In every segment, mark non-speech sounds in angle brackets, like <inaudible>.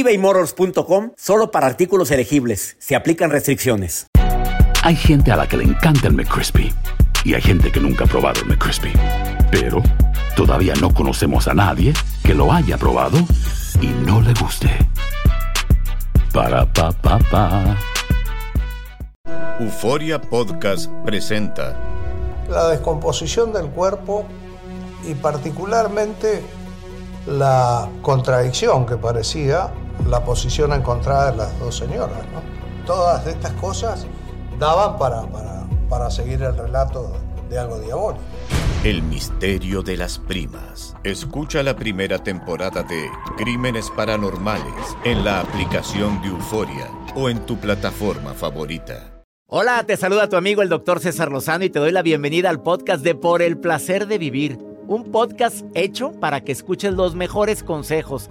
ebaymotors.com solo para artículos elegibles. Se aplican restricciones. Hay gente a la que le encanta el McCrispy y hay gente que nunca ha probado el McCrispy. Pero todavía no conocemos a nadie que lo haya probado y no le guste. Para pa pa pa. Euforia Podcast presenta la descomposición del cuerpo y particularmente la contradicción que parecía la posición encontrada de las dos señoras. Todas estas cosas daban para, para, para seguir el relato de algo diabólico. El misterio de las primas. Escucha la primera temporada de Crímenes Paranormales en la aplicación de Euforia o en tu plataforma favorita. Hola, te saluda tu amigo el doctor César Lozano y te doy la bienvenida al podcast de Por el Placer de Vivir un podcast hecho para que escuches los mejores consejos,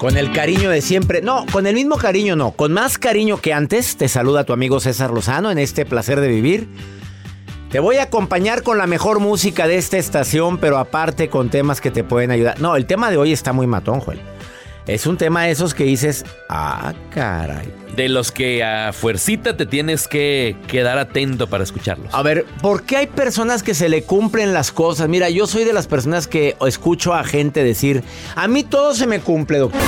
Con el cariño de siempre. No, con el mismo cariño no. Con más cariño que antes. Te saluda tu amigo César Lozano en este placer de vivir. Te voy a acompañar con la mejor música de esta estación, pero aparte con temas que te pueden ayudar. No, el tema de hoy está muy matón, Joel. Es un tema de esos que dices, ah, caray. De los que a fuercita te tienes que quedar atento para escucharlos. A ver, ¿por qué hay personas que se le cumplen las cosas? Mira, yo soy de las personas que escucho a gente decir, a mí todo se me cumple, doctor.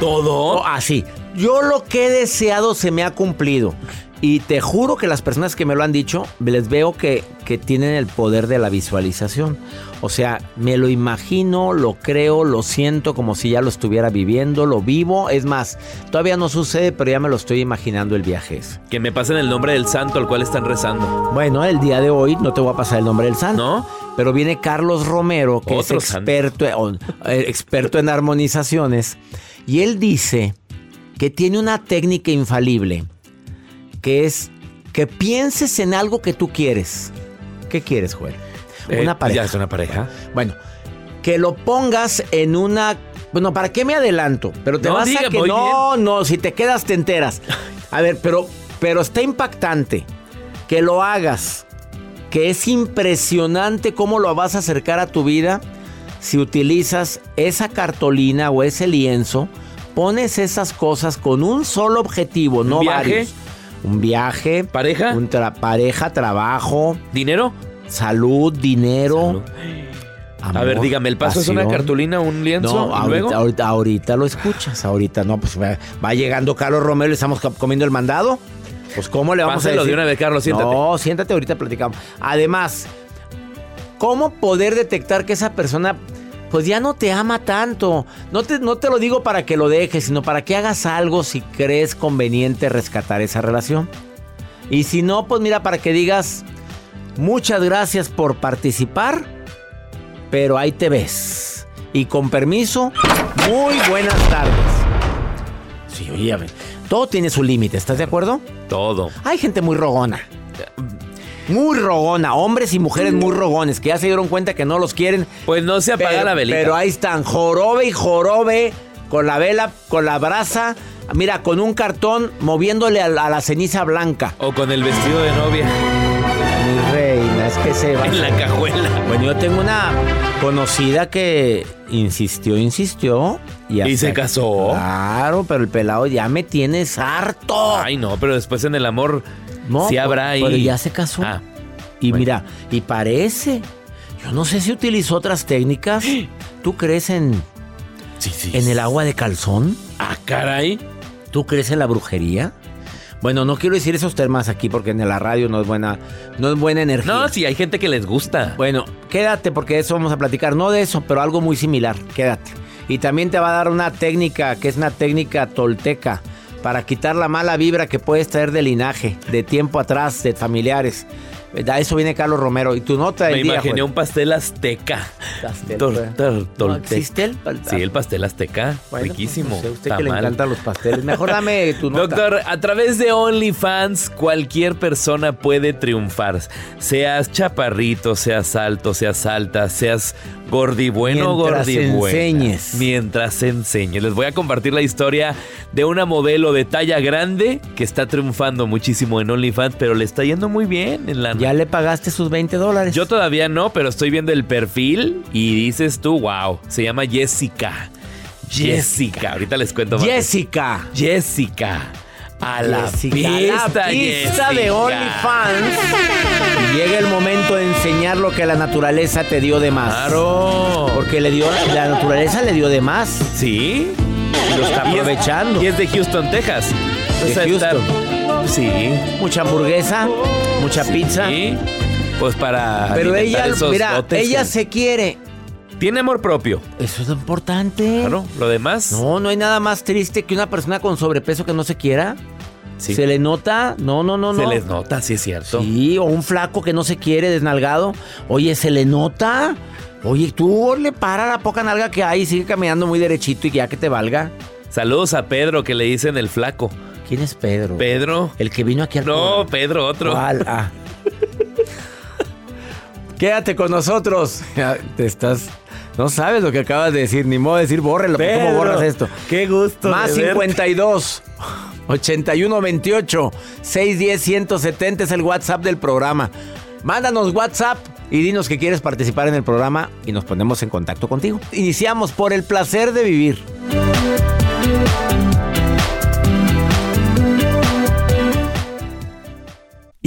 ¿Todo? así. yo lo que he deseado se me ha cumplido. Y te juro que las personas que me lo han dicho, les veo que, que, tienen el poder de la visualización. O sea, me lo imagino, lo creo, lo siento como si ya lo estuviera viviendo, lo vivo. Es más, todavía no sucede, pero ya me lo estoy imaginando el viaje. Que me pasen el nombre del santo al cual están rezando. Bueno, el día de hoy no te voy a pasar el nombre del santo. ¿No? Pero viene Carlos Romero, que es experto, eh, experto en armonizaciones. Y él dice que tiene una técnica infalible que es que pienses en algo que tú quieres. ¿Qué quieres, Joel? Eh, una pareja. Ya es una pareja. Bueno, que lo pongas en una. Bueno, ¿para qué me adelanto? Pero te vas a que. No, no, si te quedas te enteras. <laughs> A ver, pero, pero está impactante que lo hagas. Que es impresionante cómo lo vas a acercar a tu vida si utilizas esa cartolina o ese lienzo. Pones esas cosas con un solo objetivo, no varios un viaje. ¿Pareja? Un pareja, trabajo. ¿Dinero? Salud, dinero. a ver, dígame, ¿el paso es una cartulina, un lienzo? No, ahorita, ahorita, lo escuchas. Ahorita no, pues va, llegando Carlos Romero y estamos comiendo el mandado. Pues, ¿cómo le vamos a decir? de una vez, Carlos, siéntate. No, siéntate, ahorita platicamos. Además, ¿cómo poder detectar que esa persona pues ya no te ama tanto. No te, no te lo digo para que lo dejes, sino para que hagas algo si crees conveniente rescatar esa relación. Y si no, pues mira, para que digas, muchas gracias por participar, pero ahí te ves. Y con permiso, muy buenas tardes. Sí, oye, todo tiene su límite, ¿estás de acuerdo? Todo. Hay gente muy rogona muy rogona, hombres y mujeres muy rogones, que ya se dieron cuenta que no los quieren. Pues no se apaga la velita. Pero ahí están, jorobe y jorobe, con la vela, con la brasa, mira, con un cartón moviéndole a la, ceniza blanca. O con el vestido de novia. Mi reina, es que se va. En la cajuela. Bueno, yo tengo una conocida que insistió, insistió. Y, ¿Y se casó. Claro, pero el pelado ya me tienes harto. Ay, no, pero después en el amor no, sí habrá ahí. Pero ya se casó. Ah, y mira, y parece. Yo no sé si utilizó otras técnicas. <gasps> ¿Tú crees en. Sí, sí. en el agua de calzón? Ah, caray. ¿Tú crees en la brujería? Bueno, no quiero decir esos temas aquí porque en la radio no es buena, no es buena energía. No, sí, hay gente que les gusta. Bueno, quédate porque de eso vamos a platicar. No de eso, pero algo muy similar. Quédate. Y también te va a dar una técnica que es una técnica tolteca para quitar la mala vibra que puedes traer de linaje, de tiempo atrás, de familiares. A eso viene Carlos Romero. ¿Y tu nota del Me día, imaginé Joel? un pastel azteca. Pastel, Tor- pues. tor- ¿No tolteca. existe el pastel? Sí, el pastel azteca. Bueno, Riquísimo. pues, no sé, usted que le encantan los pasteles. Mejor dame tu <laughs> nota. Doctor, a través de OnlyFans cualquier persona puede triunfar. Seas chaparrito, seas alto, seas alta, seas gordibueno o Mientras gordibuena. enseñes. Mientras enseñes. Les voy a compartir la historia de una modelo de talla grande que está triunfando muchísimo en OnlyFans, pero le está yendo muy bien en la... Ya le pagaste sus 20 dólares. Yo todavía no, pero estoy viendo el perfil y dices tú, wow, se llama Jessica. Jessica, ahorita les cuento más. Jessica. Jessica. A la Jessica, pista, la pista de. OnlyFans. Y llega el momento de enseñar lo que la naturaleza te dio de más. Claro. Porque le dio, la naturaleza le dio de más. Sí. Y lo está Y es- aprovechando. Y es de Houston, Texas. De O sea, está- Sí. Mucha hamburguesa, mucha pizza. Sí. Pues para. Pero ella, mira, ella se quiere. Tiene amor propio. Eso es lo importante. Claro. Lo demás. No, no hay nada más triste que una persona con sobrepeso que no se quiera. Sí. Se le nota. No, no, no, Se no. les nota, sí es cierto. Sí, o un flaco que no se quiere, desnalgado. Oye, se le nota. Oye, tú le para la poca nalga que hay y sigue caminando muy derechito y ya que te valga. Saludos a Pedro que le dicen el flaco. ¿Quién es Pedro? Pedro. El que vino aquí al No, programa. Pedro, otro. ¿Cuál? Ah. <laughs> Quédate con nosotros. Ya Te estás. No sabes lo que acabas de decir, ni modo de decir, bórrelo. ¿Cómo borras esto? Qué gusto. Más de verte. 52 81 28 610 170 es el WhatsApp del programa. Mándanos WhatsApp y dinos que quieres participar en el programa y nos ponemos en contacto contigo. Iniciamos por el placer de vivir.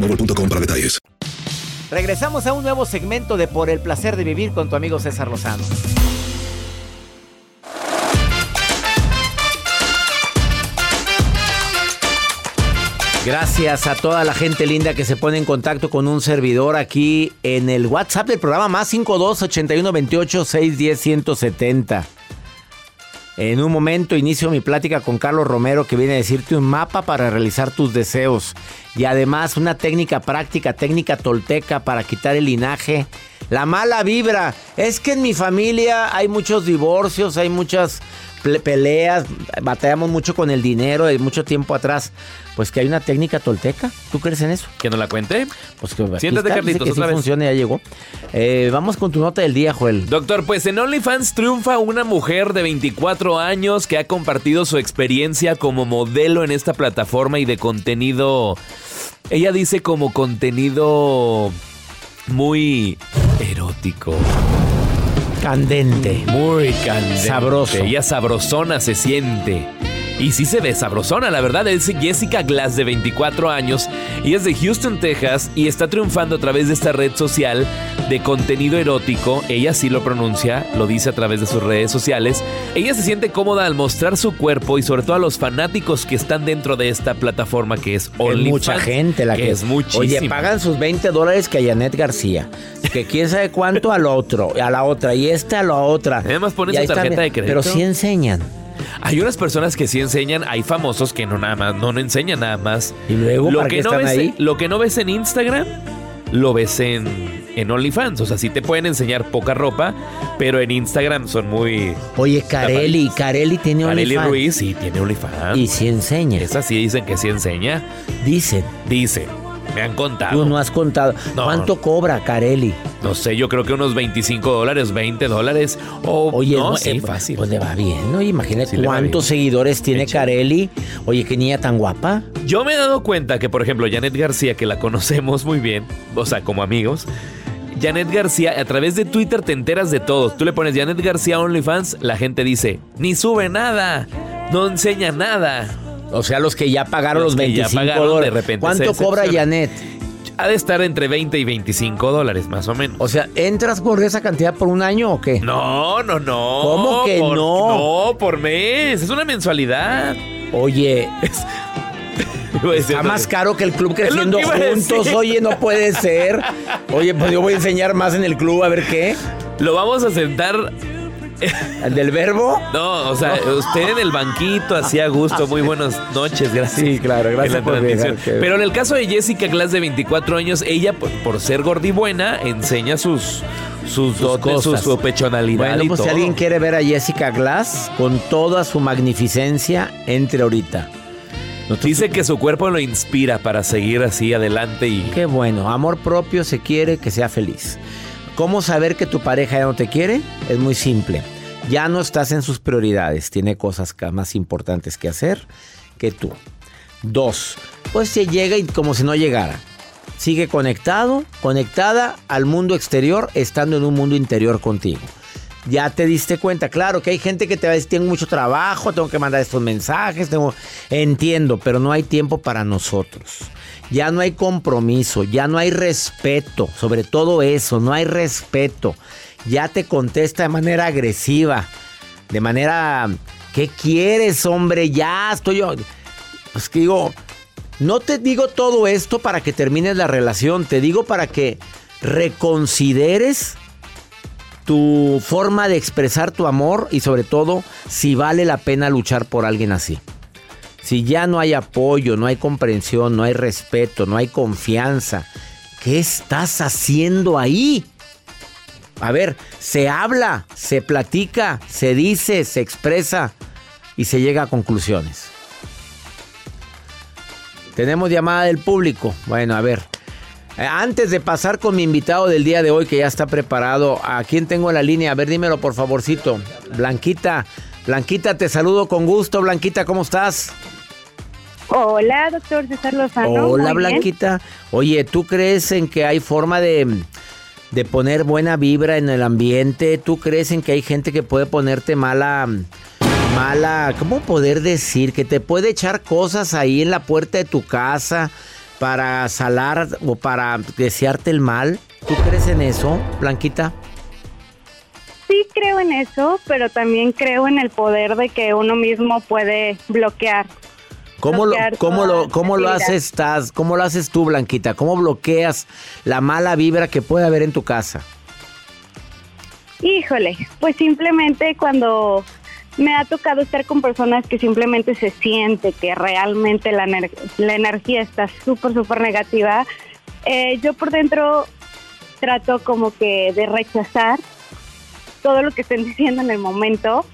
boostmobile.com para detalles. Regresamos a un nuevo segmento de Por el placer de vivir con tu amigo César Lozano. Gracias a toda la gente linda que se pone en contacto con un servidor aquí en el WhatsApp del programa más 52 81 28 610 170. En un momento inicio mi plática con Carlos Romero que viene a decirte un mapa para realizar tus deseos y además una técnica práctica, técnica tolteca para quitar el linaje, la mala vibra. Es que en mi familia hay muchos divorcios, hay muchas peleas, batallamos mucho con el dinero de mucho tiempo atrás. Pues que hay una técnica tolteca. ¿Tú crees en eso? ¿Que no la cuente? Pues que Siéntate, está, Carlitos, que sí otra vez. funciona, ya llegó. Eh, vamos con tu nota del día, Joel. Doctor, pues en OnlyFans triunfa una mujer de 24 años que ha compartido su experiencia como modelo en esta plataforma y de contenido. Ella dice como contenido muy erótico, Candente. muy candente. Sabroso. Ella sabrosona se siente. Y sí se ve sabrosona, la verdad. Es Jessica Glass, de 24 años, y es de Houston, Texas, y está triunfando a través de esta red social de contenido erótico. Ella sí lo pronuncia, lo dice a través de sus redes sociales. Ella se siente cómoda al mostrar su cuerpo y sobre todo a los fanáticos que están dentro de esta plataforma que es Es OnlyFans. mucha gente la que, es muchísima. Oye, pagan sus 20 dólares que a Janet García. Que quién sabe cuánto a lo otro, a la otra, y esta a la otra. Además ponen su tarjeta de crédito. Pero sí enseñan. Hay unas personas que sí enseñan, hay famosos que no nada más, no, no enseñan nada más. Y luego, lo ¿para que qué no están ves, ahí? Lo que no ves en Instagram, lo ves en, en OnlyFans. O sea, sí te pueden enseñar poca ropa, pero en Instagram son muy. Oye, Carelli, Carelli tiene OnlyFans. Ruiz sí tiene OnlyFans. Y sí enseña. Esa sí dicen que sí enseña. Dicen. Dicen. Me han contado. Tú no has contado. No. ¿Cuánto cobra Carelli? No sé, yo creo que unos 25 dólares, 20 dólares. O Oye, no, no, sí, eh, fácil. Pues le va bien, ¿no? Imagínate Sí cuántos seguidores tiene. Carelli. Oye, qué niña tan guapa. Yo me he dado cuenta que, por ejemplo, Janet García, que la conocemos muy bien, o sea, como amigos, Janet García, a través de Twitter te enteras de todo. Tú le pones Janet García OnlyFans, la gente dice, ni sube nada, no enseña nada. O sea, los que ya pagaron Los los, que ya 25 pagaron, de dólares. repente ¿Cuánto cobra. Janet? Ha de estar entre 20 y 25 dólares, más o menos. O sea, ¿entras por esa cantidad por un año o qué? No, no, no. ¿Cómo que Por- no? No, por mes. Es una mensualidad. Oye, <laughs> decir, está más caro que el club Es creciendo juntos. Oye, no puede ser. Oye, pues yo voy a enseñar más en el club, a ver qué. Lo vamos a sentar. <laughs> ¿El del verbo? No, o sea, usted en el banquito, así a gusto. Muy buenas noches, gracias. Sí, claro, gracias En la por que- Pero en el caso de Jessica Glass, de 24 años, ella, por, por ser gordibuena, enseña sus, sus, dotes, su, cosas. su pechonalidad Bueno, y pues si todo. alguien quiere ver a Jessica Glass con toda su magnificencia, entre ahorita. Dice que su cuerpo lo inspira para seguir así adelante y... Qué bueno, amor propio se quiere que sea feliz. ¿Cómo saber que tu pareja ya no te quiere? Es muy simple. Ya no estás en sus prioridades, tiene cosas más importantes que hacer que tú. Dos, pues se llega y como si no llegara. Sigue conectado, conectada al mundo exterior, estando en un mundo interior contigo. Ya te diste cuenta, claro que hay gente que te va a decir, tengo mucho trabajo, tengo que mandar estos mensajes, entiendo, pero no hay tiempo para nosotros. Ya no hay compromiso, ya no hay respeto, sobre todo eso, no hay respeto. Ya te contesta de manera agresiva, de manera, ¿qué quieres, hombre? Ya estoy yo. Pues que digo, no te digo todo esto para que termines la relación, te digo para que reconsideres tu forma de expresar tu amor y sobre todo si vale la pena luchar por alguien así. Si ya no hay apoyo, no hay comprensión, no hay respeto, no hay confianza, ¿qué estás haciendo ahí? A ver, se habla, se platica, se dice, se expresa y se llega a conclusiones. Tenemos llamada del público. Bueno, a ver. Eh, Antes de pasar con mi invitado del día de hoy que ya está preparado, ¿a quién tengo en la línea? A ver, dímelo por favorcito. Blanquita, Blanquita, te saludo con gusto. Blanquita, ¿cómo estás? Hola, doctor César Lozano. Hola, bien. Blanquita. Oye, ¿tú crees en que hay forma de, de poner buena vibra en el ambiente? ¿Tú crees en que hay gente que puede ponerte mala, mala, ¿cómo poder decir? Que te puede echar cosas ahí en la puerta de tu casa para salar o para desearte el mal. ¿Tú crees en eso, Blanquita? Sí creo en eso, pero también creo en el poder de que uno mismo puede bloquear. ¿Cómo lo, cómo lo, cómo lo haces, estás, cómo lo haces tú, Blanquita? ¿Cómo bloqueas la mala vibra que puede haber en tu casa? Híjole, pues simplemente cuando me ha tocado estar con personas que simplemente se siente que realmente la, ener- la energía está súper, súper negativa, eh, yo por dentro trato como que de rechazar todo lo que estén diciendo en el momento.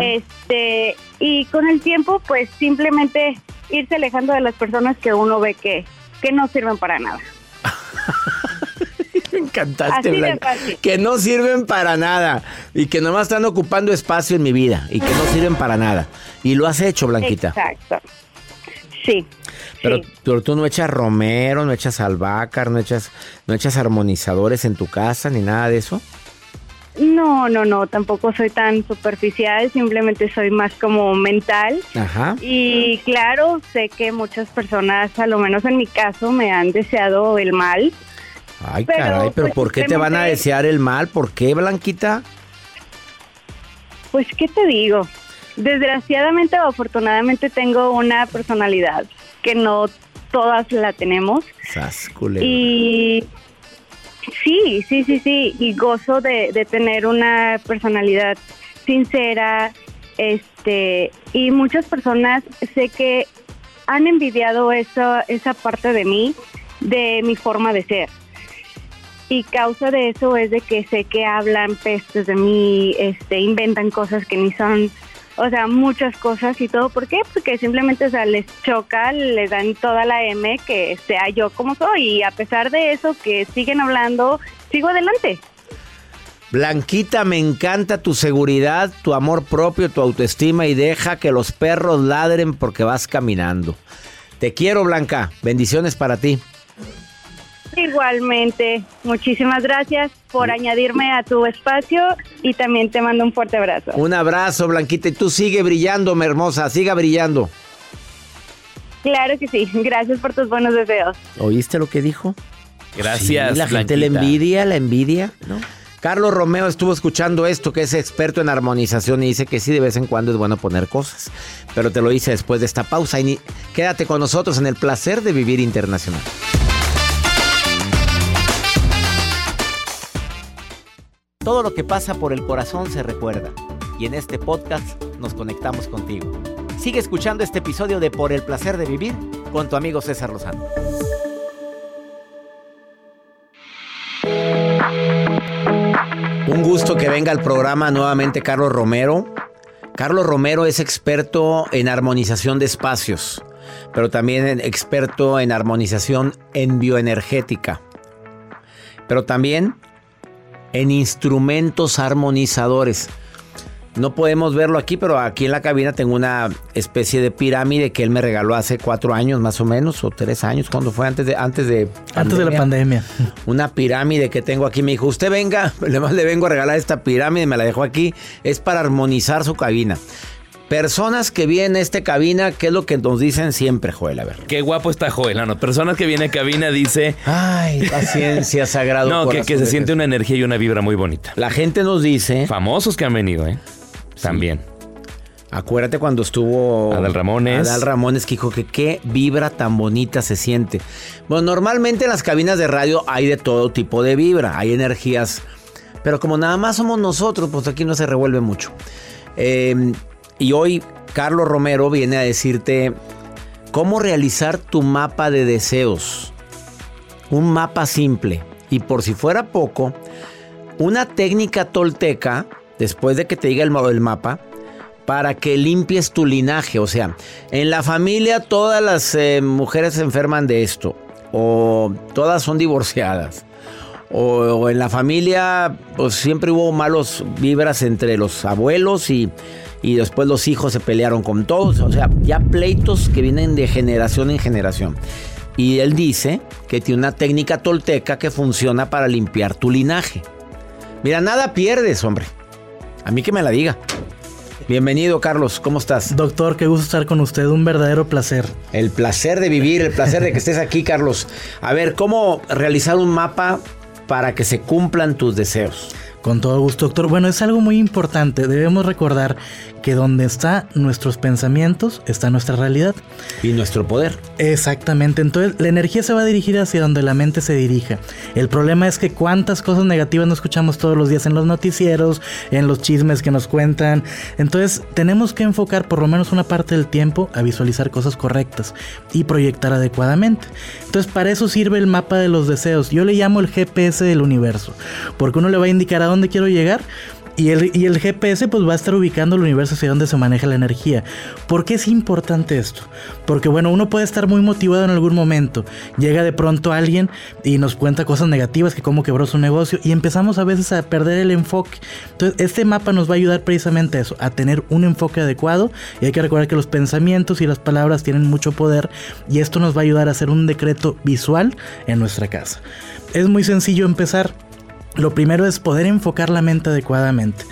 Este, y con el tiempo, pues simplemente irse alejando de las personas que uno ve que, que no sirven para nada. <laughs> Me encantaste, Blanca. Que no sirven para nada. Y que nomás están ocupando espacio en mi vida. Y que no sirven para nada. Y lo has hecho, Blanquita. Exacto. Sí. Pero, sí. pero tú no echas romero, no echas albácar, no echas, no echas armonizadores en tu casa, ni nada de eso. No, no, no, tampoco soy tan superficial, simplemente soy más como mental. Ajá. Y claro, sé que muchas personas, a lo menos en mi caso, me han deseado el mal. Ay, Pero, caray, pero pues, ¿por qué te van a desear el mal? ¿Por qué, Blanquita? Pues, ¿qué te digo? Desgraciadamente o afortunadamente tengo una personalidad que no todas la tenemos. Sas, culebra. Y sí, sí, sí, sí. Y gozo de, de tener una personalidad sincera, este, y muchas personas sé que han envidiado esa, esa parte de mí, de mi forma de ser. Y causa de eso es de que sé que hablan pestes de mí, este, inventan cosas que ni son, o sea, muchas cosas y todo. ¿Por qué? Porque simplemente, o sea, les choca, les dan toda la M que sea yo como soy. Y a pesar de eso, que siguen hablando, sigo adelante. Blanquita, me encanta tu seguridad, tu amor propio, tu autoestima y deja que los perros ladren porque vas caminando. Te quiero, Blanca. Bendiciones para ti. Igualmente, muchísimas gracias por añadirme a tu espacio y también te mando un fuerte abrazo. Un abrazo, Blanquita, y tú sigue brillando, mi hermosa, siga brillando. Claro que sí, gracias por tus buenos deseos. ¿Oíste lo que dijo? Gracias. Sí, la gente la envidia, la envidia, ¿no? Carlos Romeo estuvo escuchando esto, que es experto en armonización y dice que sí, de vez en cuando es bueno poner cosas. Pero te lo hice después de esta pausa y ni- quédate con nosotros en el placer de vivir internacional. Todo lo que pasa por el corazón se recuerda y en este podcast nos conectamos contigo. Sigue escuchando este episodio de Por el placer de vivir con tu amigo César Lozano. Un gusto que venga al programa nuevamente Carlos Romero. Carlos Romero es experto en armonización de espacios, pero también experto en armonización en bioenergética, pero también en instrumentos armonizadores. No podemos verlo aquí, pero aquí en la cabina tengo una especie de pirámide que él me regaló hace cuatro años más o menos, o tres años, cuando fue antes de antes de Antes de la pandemia. <laughs> una pirámide que tengo aquí. Me dijo, usted venga, <laughs> además le vengo a regalar esta pirámide, me la dejó aquí. Es para armonizar su cabina. Personas que vienen a esta cabina, ¿qué es lo que nos dicen siempre, Joel? A ver. Qué guapo está Joel. No, no, personas que viene a cabina dice. Ay, paciencia, <laughs> sagrado. No, que, se siente una energía y una vibra muy bonita. La gente nos dice, Famosos que han venido, ¿eh? También. acuérdate cuando estuvo Adal Ramones. Adal Ramones que dijo que qué vibra tan bonita se siente. Bueno, normalmente en las cabinas de radio hay de todo tipo de vibra, hay energías, pero como nada más somos nosotros, pues aquí no se revuelve mucho. Eh, y hoy Carlos Romero viene a decirte cómo realizar tu mapa de deseos. Un mapa simple. Y por si fuera poco, una técnica tolteca, después de que te diga el, ma- el mapa, para que limpies tu linaje. O sea, en la familia todas las eh, mujeres se enferman de esto. O todas son divorciadas. O, o en la familia, pues siempre hubo malos vibras entre los abuelos y, y después los hijos se pelearon con todos. O sea, ya pleitos que vienen de generación en generación. Y él dice que tiene una técnica tolteca que funciona para limpiar tu linaje. Mira, nada pierdes, hombre. A mí que me la diga. Bienvenido, Carlos. ¿Cómo estás? Doctor, qué gusto estar con usted. Un verdadero placer. El placer de vivir, el placer de que estés aquí, Carlos. A ver, ¿cómo realizar un mapa para que se cumplan tus deseos? Con todo gusto, doctor. Bueno, es algo muy importante. Debemos recordar que donde están nuestros pensamientos está nuestra realidad. Y nuestro poder. Exactamente. Entonces, la energía se va a dirigir hacia donde la mente se dirija. El problema es que cuántas cosas negativas no escuchamos todos los días en los noticieros, en los chismes que nos cuentan. Entonces, tenemos que enfocar por lo menos una parte del tiempo a visualizar cosas correctas y proyectar adecuadamente. Entonces, para eso sirve el mapa de los deseos. Yo le llamo el GPS del universo, porque uno le va a indicar a dónde quiero llegar. Y el, y el GPS pues va a estar ubicando el universo hacia donde se maneja la energía. ¿Por qué es importante esto? Porque bueno, uno puede estar muy motivado en algún momento. Llega de pronto alguien y nos cuenta cosas negativas, que cómo quebró su negocio y empezamos a veces a perder el enfoque. Entonces este mapa nos va a ayudar precisamente a eso, a tener un enfoque adecuado. Y hay que recordar que los pensamientos y las palabras tienen mucho poder y esto nos va a ayudar a hacer un decreto visual en nuestra casa. Es muy sencillo empezar. Lo primero es poder enfocar la mente adecuadamente.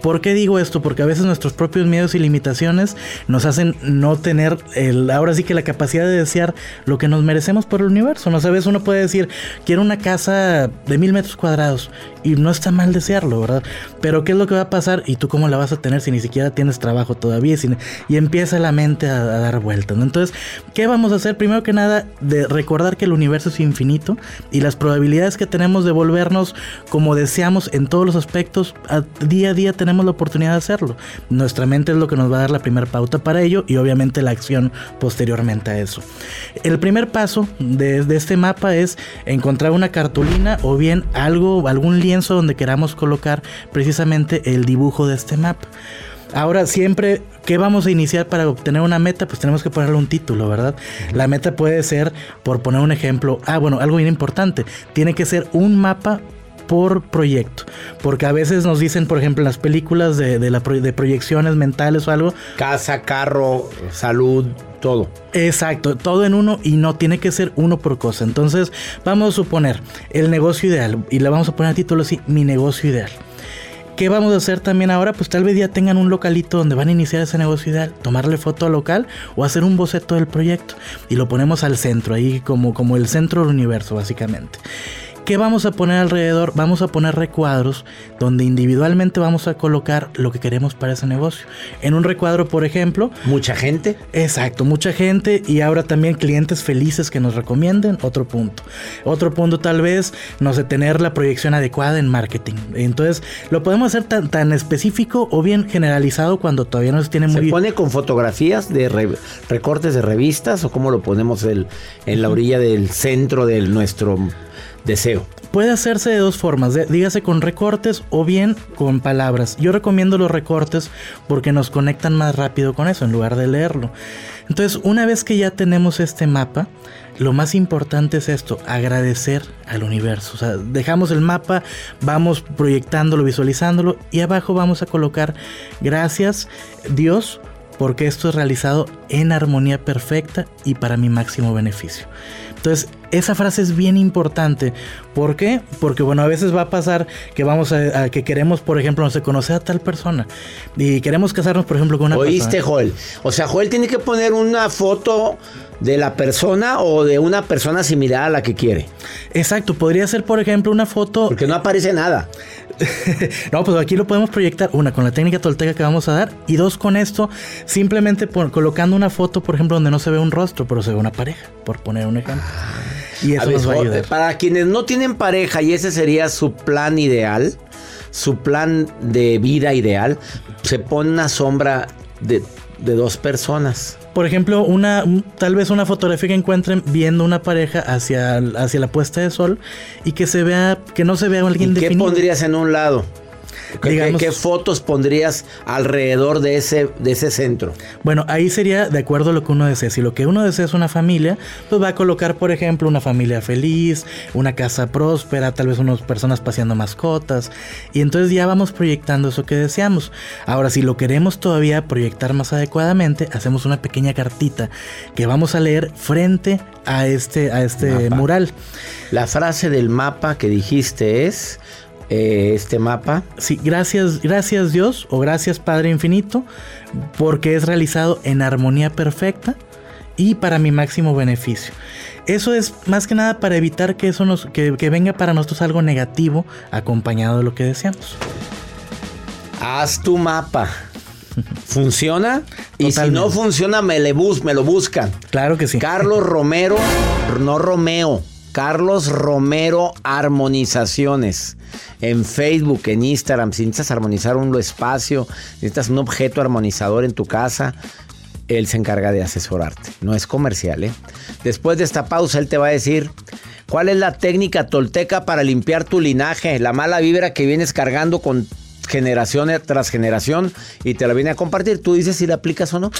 ¿Por qué digo esto? Porque a veces nuestros propios miedos y limitaciones nos hacen no tener el, ahora sí que la capacidad de desear lo que nos merecemos por el universo. No sabes, uno puede decir, quiero una casa de mil metros cuadrados y no está mal desearlo, ¿verdad? Pero ¿qué es lo que va a pasar? ¿Y tú cómo la vas a tener si ni siquiera tienes trabajo todavía? Y empieza la mente a, a dar vueltas. ¿no? Entonces, ¿qué vamos a hacer? Primero que nada, de recordar que el universo es infinito y las probabilidades que tenemos de volvernos como deseamos en todos los aspectos, día a día tenemos la oportunidad de hacerlo. Nuestra mente es lo que nos va a dar la primera pauta para ello y obviamente la acción posteriormente a eso. El primer paso de, este mapa es encontrar una cartulina o bien algo, algún lienzo donde queramos colocar precisamente el dibujo de este mapa. Ahora siempre, ¿qué vamos a iniciar para obtener una meta? Pues tenemos que ponerle un título, ¿verdad? La meta puede ser, por poner un ejemplo, ah, bueno, algo bien importante, tiene que ser un mapa por proyecto. Porque a veces nos dicen, por ejemplo, en las películas de, de, la, de proyecciones mentales o algo. Casa, carro, salud, todo. Exacto, todo en uno y no tiene que ser uno por cosa. Entonces, vamos a suponer el negocio ideal y le vamos a poner el título así, mi negocio ideal. ¿Qué vamos a hacer también ahora? Pues tal vez ya tengan un localito donde van a iniciar ese negocio ideal, tomarle foto al local o hacer un boceto del proyecto y lo ponemos al centro, ahí como, como el centro del universo básicamente. ¿Qué vamos a poner alrededor? Vamos a poner recuadros donde individualmente vamos a colocar lo que queremos para ese negocio. En un recuadro, por ejemplo. Mucha gente. Exacto, mucha gente y ahora también clientes felices que nos recomienden. Otro punto. Otro punto tal vez, no sé, tener la proyección adecuada en marketing. Entonces, lo podemos hacer tan, tan específico o bien generalizado cuando todavía no se tiene muy... ¿Se pone con fotografías de recortes de revistas o cómo lo ponemos el, en la orilla del centro de nuestro deseo. Puede hacerse de dos formas, dígase con recortes o bien con palabras. Yo recomiendo los recortes porque nos conectan más rápido con eso en lugar de leerlo. Entonces, una vez que ya tenemos este mapa, lo más importante es esto, agradecer al universo. O sea, dejamos el mapa, vamos proyectándolo, visualizándolo y abajo vamos a colocar gracias Dios porque esto es realizado en armonía perfecta y para mi máximo beneficio. Entonces, esa frase es bien importante. ¿Por qué? Porque, bueno, a veces va a pasar que vamos a, que queremos, por ejemplo, no sé, conocer a tal persona y queremos casarnos, por ejemplo, con una ¿Oíste, Joel? O sea, Joel tiene que poner una foto de la persona o de una persona similar a la que quiere. Exacto, podría ser, por ejemplo, una foto. Porque no aparece nada. <laughs> no, pues aquí lo podemos proyectar, una con la técnica tolteca que vamos a dar y dos con esto, simplemente colocando una foto, por ejemplo, donde no se ve un rostro, pero se ve una pareja, por poner un ejemplo. Y eso nos va a ayudar. Para quienes no tienen pareja y ese sería su plan ideal, su plan de vida ideal, se pone una sombra de, de dos personas por ejemplo, una tal vez una fotografía que encuentren viendo una pareja hacia, hacia la puesta de sol y que se vea que no se vea alguien ¿Y ¿Qué pondrías en un lado? ¿Qué, fotos pondrías alrededor de ese, de ese centro? Bueno, ahí sería de acuerdo a lo que uno desea. Si lo que uno desea es una familia, pues va a colocar, por ejemplo, una familia feliz, una casa próspera, tal vez unas personas paseando mascotas. Y entonces ya vamos proyectando eso que deseamos. Ahora, si lo queremos todavía proyectar más adecuadamente, hacemos una pequeña cartita que vamos a leer frente a este, a este mural. La frase del mapa que dijiste es eh, este mapa. Sí, gracias, gracias Dios o gracias Padre Infinito, porque es realizado en armonía perfecta y para mi máximo beneficio. Eso es más que nada para evitar que eso nos, que, venga para nosotros algo negativo acompañado de lo que deseamos. Haz tu mapa. <laughs> ¿Funciona? Y si no funciona, me, le bus, me lo buscan. Claro que sí. Carlos Romero, no Romeo. Carlos Romero Armonizaciones. En Facebook, en Instagram, si necesitas armonizar un espacio, necesitas un objeto armonizador en tu casa, él se encarga de asesorarte. No es comercial, ¿eh? Después de esta pausa, él te va a decir cuál es la técnica tolteca para limpiar tu linaje, la mala vibra que vienes cargando con generación tras generación y te la viene a compartir. Tú dices si la aplicas o no,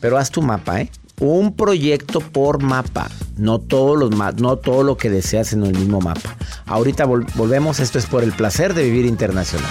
pero haz tu mapa, ¿eh? Un proyecto por mapa, no, todos los, no todo lo que deseas en el mismo mapa. Ahorita volvemos, esto es por el placer de vivir internacional.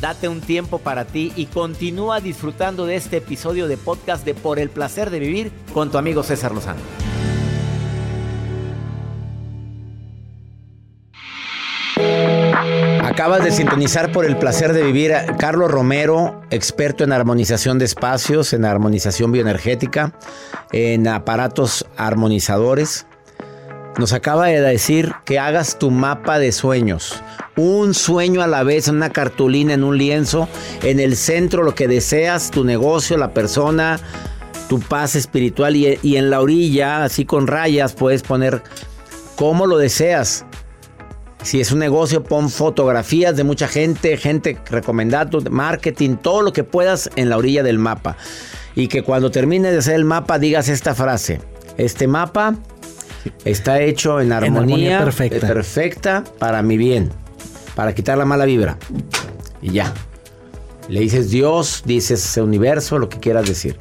Date un tiempo para ti y continúa disfrutando de este episodio de podcast de Por el placer de vivir con tu amigo César Lozano. Acabas de sintonizar por el placer de vivir a Carlos Romero, experto en armonización de espacios, en armonización bioenergética, en aparatos armonizadores. Nos acaba de decir que hagas tu mapa de sueños. Un sueño a la vez, una cartulina, en un lienzo, en el centro, lo que deseas, tu negocio, la persona, tu paz espiritual y, y en la orilla, así con rayas, puedes poner cómo lo deseas. Si es un negocio, pon fotografías de mucha gente, gente recomendando, marketing, todo lo que puedas en la orilla del mapa. Y que cuando termines de hacer el mapa digas esta frase. Este mapa está hecho en armonía, armonía perfecta. perfecta para mi bien, para quitar la mala vibra. Y ya. Le dices Dios, dices universo, lo que quieras decir.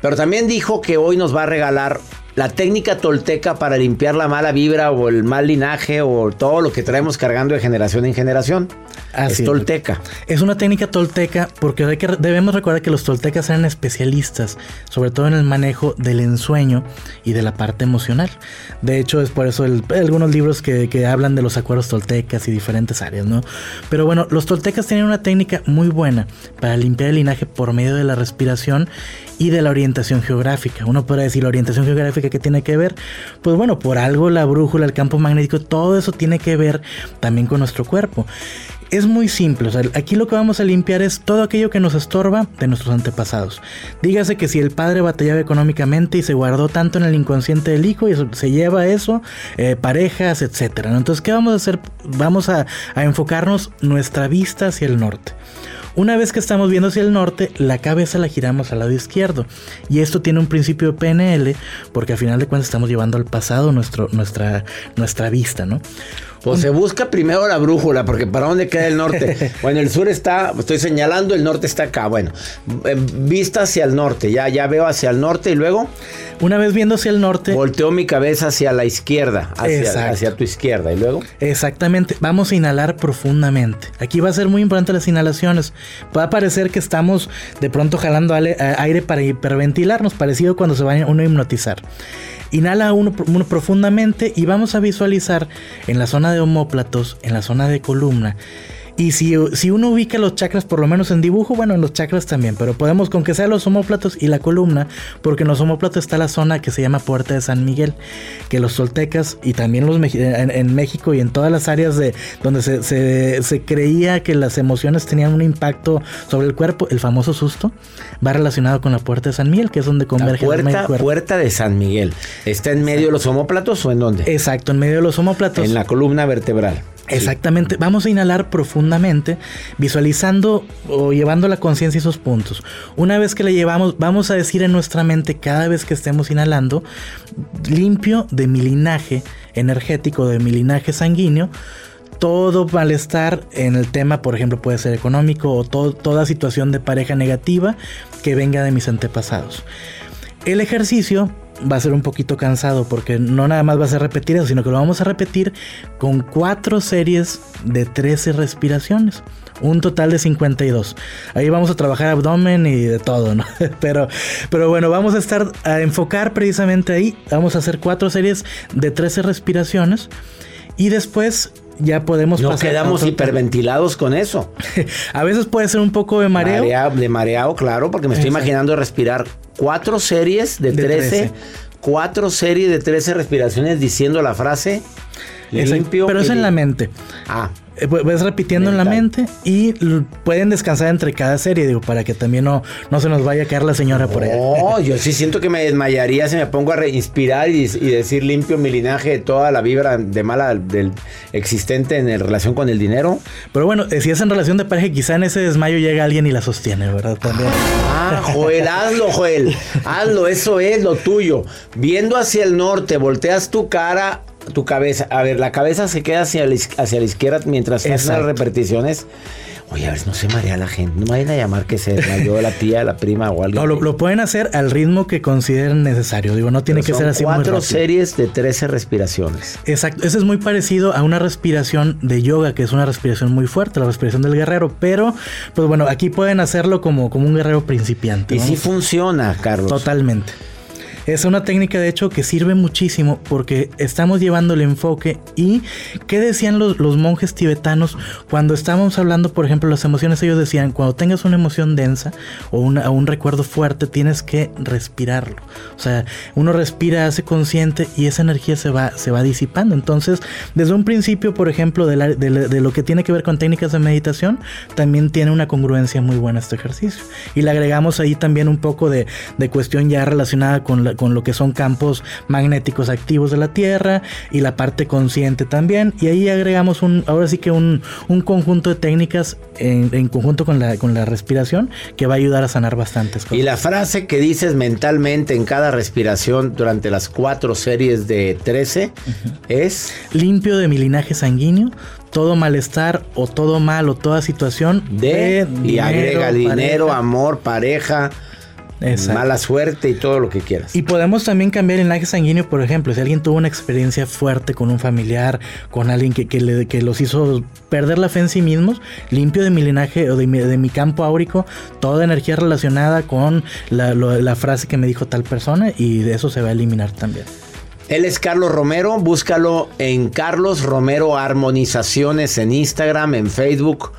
Pero también dijo que hoy nos va a regalar la técnica tolteca para limpiar la mala vibra o el mal linaje o todo lo que traemos cargando de generación en generación. Así es tolteca. Es una técnica tolteca porque hay que, debemos recordar que los toltecas eran especialistas, sobre todo en el manejo del ensueño y de la parte emocional. De hecho, es por eso el, algunos libros que, que, hablan de los acuerdos toltecas y diferentes áreas, ¿no? Pero bueno, los toltecas tienen una técnica muy buena para limpiar el linaje por medio de la respiración y de la orientación geográfica. Uno podría decir la orientación geográfica que tiene que ver, pues bueno, por algo la brújula, el campo magnético, todo eso tiene que ver también con nuestro cuerpo. Es muy simple, aquí lo que vamos a limpiar es todo aquello que nos estorba de nuestros antepasados. Dígase que si el padre batallaba económicamente y se guardó tanto en el inconsciente del hijo y se lleva eso, eh, parejas, etc. Entonces, ¿qué vamos a hacer? Vamos a enfocarnos nuestra vista hacia el norte. Una vez que estamos viendo hacia el norte, la cabeza la giramos al lado izquierdo. Y esto tiene un principio de PNL, porque al final de cuentas estamos llevando al pasado nuestra, nuestra vista, ¿no? Pues se busca primero la brújula, porque ¿para dónde queda el norte? <laughs> bueno, el sur está, estoy señalando, el norte está acá. Bueno, vista hacia el norte, ya, ya veo hacia el norte y luego. Una vez viendo hacia el norte. Volteo mi cabeza hacia la izquierda, hacia, hacia, tu izquierda y luego. Exactamente, vamos a inhalar profundamente. Aquí va a ser muy importante las inhalaciones. Va a parecer que estamos de pronto jalando aire para hiperventilarnos, parecido cuando se va uno a hipnotizar. Inhala uno, profundamente y vamos a visualizar en la zona de homóplatos, en la zona de columna. Y si, si, uno ubica los chakras, por lo menos en dibujo, bueno, en los chakras también, pero podemos con que sean los homóplatos y la columna, porque en los homóplatos está la zona que se llama Puerta de San Miguel, que los soltecas y también los en, en México y en todas las áreas de donde se, se, se, creía que las emociones tenían un impacto sobre el cuerpo, el famoso susto, va relacionado con la Puerta de San Miguel, que es donde converge la puerta, el cuerpo. Puerta de San Miguel. ¿Está en medio de los homóplatos o en dónde? Exacto, en medio de los homóplatos. En la columna vertebral. Exactamente, vamos a inhalar profundamente, visualizando o llevando la conciencia esos puntos. Una vez que la llevamos, vamos a decir en nuestra mente cada vez que estemos inhalando, limpio de mi linaje energético, de mi linaje sanguíneo, todo malestar en el tema, por ejemplo, puede ser económico o to toda situación de pareja negativa que venga de mis antepasados. El ejercicio va a ser un poquito cansado porque no nada más va a ser repetir eso, sino que lo vamos a repetir con cuatro series de 13 respiraciones. Un total de 52. Ahí vamos a trabajar abdomen y de todo, ¿no? <laughs> Pero, pero bueno, vamos a estar a enfocar precisamente ahí. Vamos a hacer cuatro series de 13 respiraciones. Y después ya podemos no quedamos hiperventilados con eso. <laughs> a veces puede ser un poco de mareo. De mareado, claro, porque me estoy Exacto. imaginando respirar cuatro series de, de 13, 13, cuatro series de 13 respiraciones diciendo la frase limpio. Pero es en la mente. Ah. Vas repitiendo Mental. en la mente y pueden descansar entre cada serie, digo, para que también no, no se nos vaya a caer la señora por allá. No, <laughs> yo sí siento que me desmayaría si me pongo a inspirar y, y, decir limpio mi linaje de toda la vibra de mala del existente en relación con el dinero. Pero bueno, si es en relación de pareja, quizá en ese desmayo llega alguien y la sostiene, ¿verdad? También. Ah, Joel, hazlo, Joel. Hazlo, eso es lo tuyo. Viendo hacia el norte, volteas tu cara tu cabeza. A ver, la cabeza se queda hacia la, iz- hacia la izquierda mientras haces las repeticiones. Oye, a ver, no se marea la gente. No me vayan a llamar que sea yo, la tía, la prima o algo. No, lo, lo pueden hacer al ritmo que consideren necesario. Digo, no tiene que ser así muy cuatro rápido. series de 13 respiraciones. Exacto, eso es muy parecido a una respiración de yoga, que es una respiración muy fuerte, la respiración del guerrero, pero pues bueno, aquí pueden hacerlo como, como un guerrero principiante. Y sí funciona, Carlos. Totalmente. Es una técnica de hecho que sirve muchísimo porque estamos llevando el enfoque y ¿qué decían los, monjes tibetanos cuando estábamos hablando, por ejemplo, las emociones? Ellos decían, cuando tengas una emoción densa o un recuerdo fuerte, tienes que respirarlo. O sea, uno respira, hace consciente y esa energía se va, disipando. Entonces, desde un principio, por ejemplo, de, lo que tiene que ver con técnicas de meditación, también tiene una congruencia muy buena este ejercicio. Y le agregamos ahí también un poco de cuestión ya relacionada con, la- con lo que son campos magnéticos activos de la Tierra y la parte consciente también. Y ahí agregamos un, ahora sí que un, un conjunto de técnicas en, en conjunto con la, con la respiración que va a ayudar a sanar bastantes cosas. Y la frase que dices mentalmente en cada respiración durante las cuatro series de 13 es... Limpio de mi linaje sanguíneo, todo malestar o todo mal o toda situación De, y agrega dinero, pareja. amor, pareja, Exacto. mala suerte y todo lo que quieras. Y podemos también cambiar el linaje sanguíneo, por ejemplo, si alguien tuvo una experiencia fuerte con un familiar, con alguien que, que, le- que los hizo perder la fe en sí mismos, limpio de mi linaje o de mi, de mi campo áurico toda energía relacionada con la, lo- la frase que me dijo tal persona y de eso se va a eliminar también. Él es Carlos Romero, búscalo en Carlos Romero Armonizaciones en Instagram, en Facebook,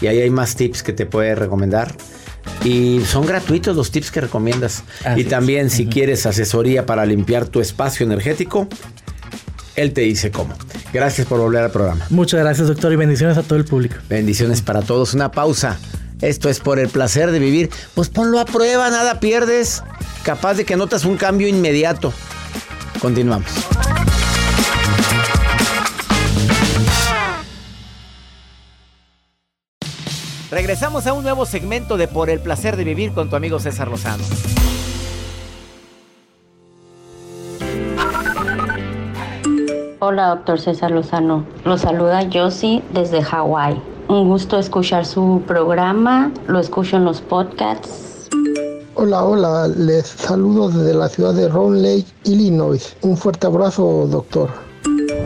y ahí hay más tips que te puede recomendar. Y son gratuitos los tips que recomiendas. Así y también si quieres asesoría para limpiar tu espacio energético, él te dice cómo. Gracias por volver al programa. Muchas gracias, doctor, y bendiciones a todo el público. Bendiciones para todos. Una pausa. Esto es por el placer de vivir. Pues ponlo a prueba, nada pierdes. Capaz de que notas un cambio inmediato. Continuamos. Regresamos a un nuevo segmento de Por el placer de vivir con tu amigo César Lozano. Hola, doctor César Lozano. Lo saluda Josie desde Hawái. Un gusto escuchar su programa. Lo escucho en los podcasts. Hola, hola, les saludo desde la ciudad de Round Lake, Illinois. Un fuerte abrazo, doctor.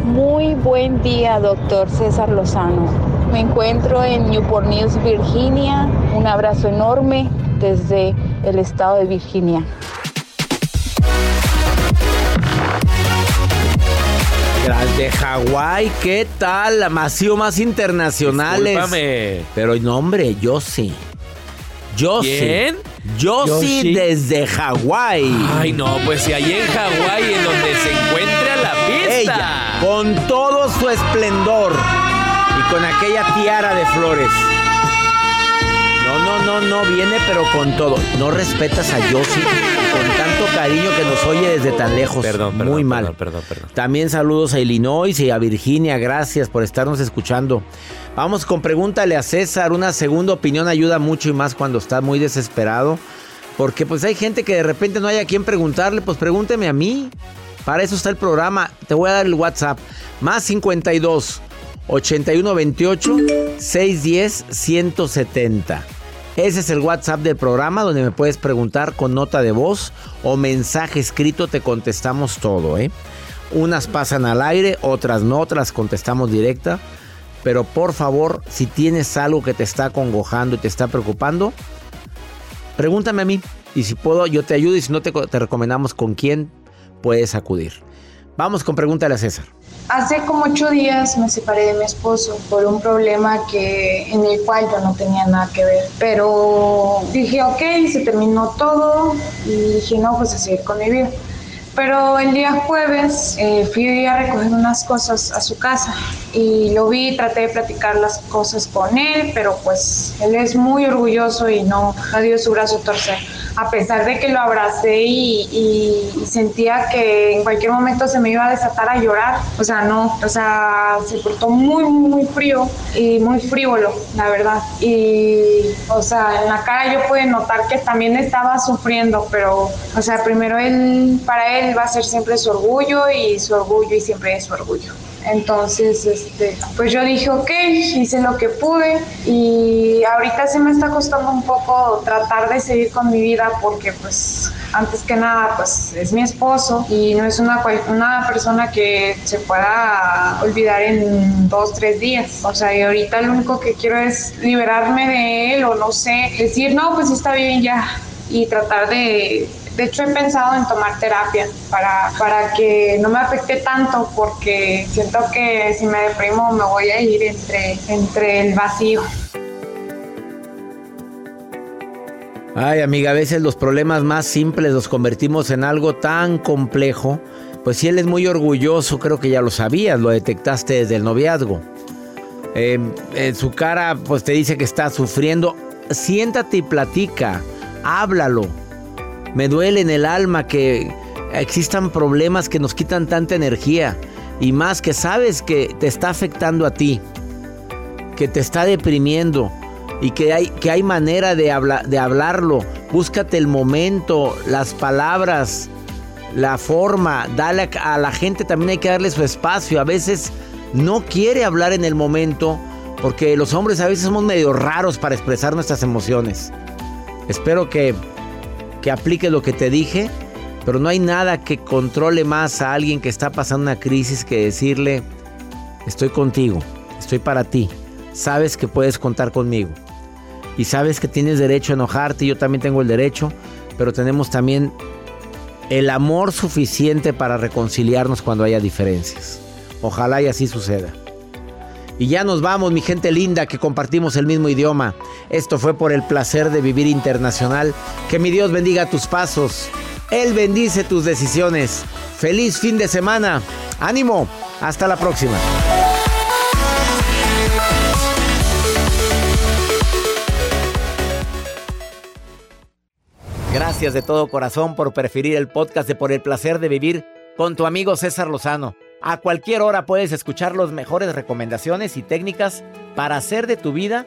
Muy buen día, doctor César Lozano. Me encuentro en Newport News, Virginia. Un abrazo enorme desde el estado de Virginia. Las de Hawái, ¿qué tal? Ha sido más internacionales. Discúlpame. Pero no, hombre, yo sí. Yo ¿Quién? sí. Yo, Yo sí sí. desde Hawái. Ay, no, pues si ahí en Hawái, en donde se encuentra la pista. Ella, con todo su esplendor y con aquella tiara de flores. No, no, no, no, viene pero con todo. No respetas a Yossi con tanto cariño que nos oye desde tan lejos. Perdón, perdón, Muy mal. perdón, perdón, perdón. También saludos a Illinois y a Virginia. Gracias por estarnos escuchando. Vamos con pregúntale a César. Una segunda opinión ayuda mucho y más cuando está muy desesperado. Porque pues hay gente que de repente no hay a quien preguntarle. Pues pregúnteme a mí. Para eso está el programa. Te voy a dar el WhatsApp. Más 52 8128 610 170. Ese es el WhatsApp del programa donde me puedes preguntar con nota de voz o mensaje escrito. Te contestamos todo, ¿eh? Unas pasan al aire, otras no, otras contestamos directa. Pero por favor, si tienes algo que te está congojando y te está preocupando, pregúntame a mí. Y si puedo, yo te ayudo. Y si no, te, te recomendamos con quién puedes acudir. Vamos con pregúntale a César. Hace como ocho días me separé de mi esposo por un problema que en el cual yo no tenía nada que ver. Pero dije, ok, se terminó todo y dije, no, pues a seguir con mi vida. Pero el día jueves eh, fui a recoger unas cosas a su casa y lo vi, traté de platicar las cosas con él, pero pues él es muy orgulloso y no, no dio su brazo a torcer. A pesar de que lo abracé y, y- y sentía que en cualquier momento se me iba a desatar a llorar, o sea, no, o sea, se portó muy, muy frío y muy frívolo, la verdad. Y, o sea, en la cara yo pude notar que también estaba sufriendo, pero, o sea, primero él, para él él va a ser siempre su orgullo y su orgullo y siempre es su orgullo. Entonces, este, pues yo dije, ok, hice lo que pude y ahorita sí me está costando un poco tratar de seguir con mi vida porque pues antes que nada pues es mi esposo y no es una, una persona que se pueda olvidar en dos, tres días. O sea, y ahorita lo único que quiero es liberarme de él o no sé, decir, no, pues está bien ya y tratar de de hecho, he pensado en tomar terapia para, para que no me afecte tanto porque siento que si me deprimo me voy a ir entre, entre el vacío. Ay, amiga, a veces los problemas más simples los convertimos en algo tan complejo. Pues si él es muy orgulloso, creo que ya lo sabías, lo detectaste desde el noviazgo. Em, en su cara, pues te dice que está sufriendo. Siéntate y platica, háblalo me duele en el alma que existan problemas que nos quitan tanta energía. Y más que sabes que te está afectando a ti. Que te está deprimiendo. Y que hay, que hay manera de, de hablarlo. Búscate el momento, las palabras, la forma. Dale a, a la gente también hay que darle su espacio. A veces no quiere hablar en el momento. Porque los hombres a veces somos medio raros para expresar nuestras emociones. Espero que que aplique lo que te dije, pero no hay nada que controle más a alguien que está pasando una crisis que decirle, estoy contigo, estoy para ti, sabes que puedes contar conmigo. Y sabes que tienes derecho a enojarte, yo también tengo el derecho, pero tenemos también el amor suficiente para reconciliarnos cuando haya diferencias. Ojalá y así suceda. Y ya nos vamos, mi gente linda, que compartimos el mismo idioma. Esto fue por el placer de vivir internacional. Que mi Dios bendiga tus pasos. Él bendice tus decisiones. Feliz fin de semana. Ánimo. Hasta la próxima. Gracias de todo corazón por preferir el podcast de Por el placer de vivir con tu amigo César Lozano. A cualquier hora puedes escuchar las mejores recomendaciones y técnicas para hacer de tu vida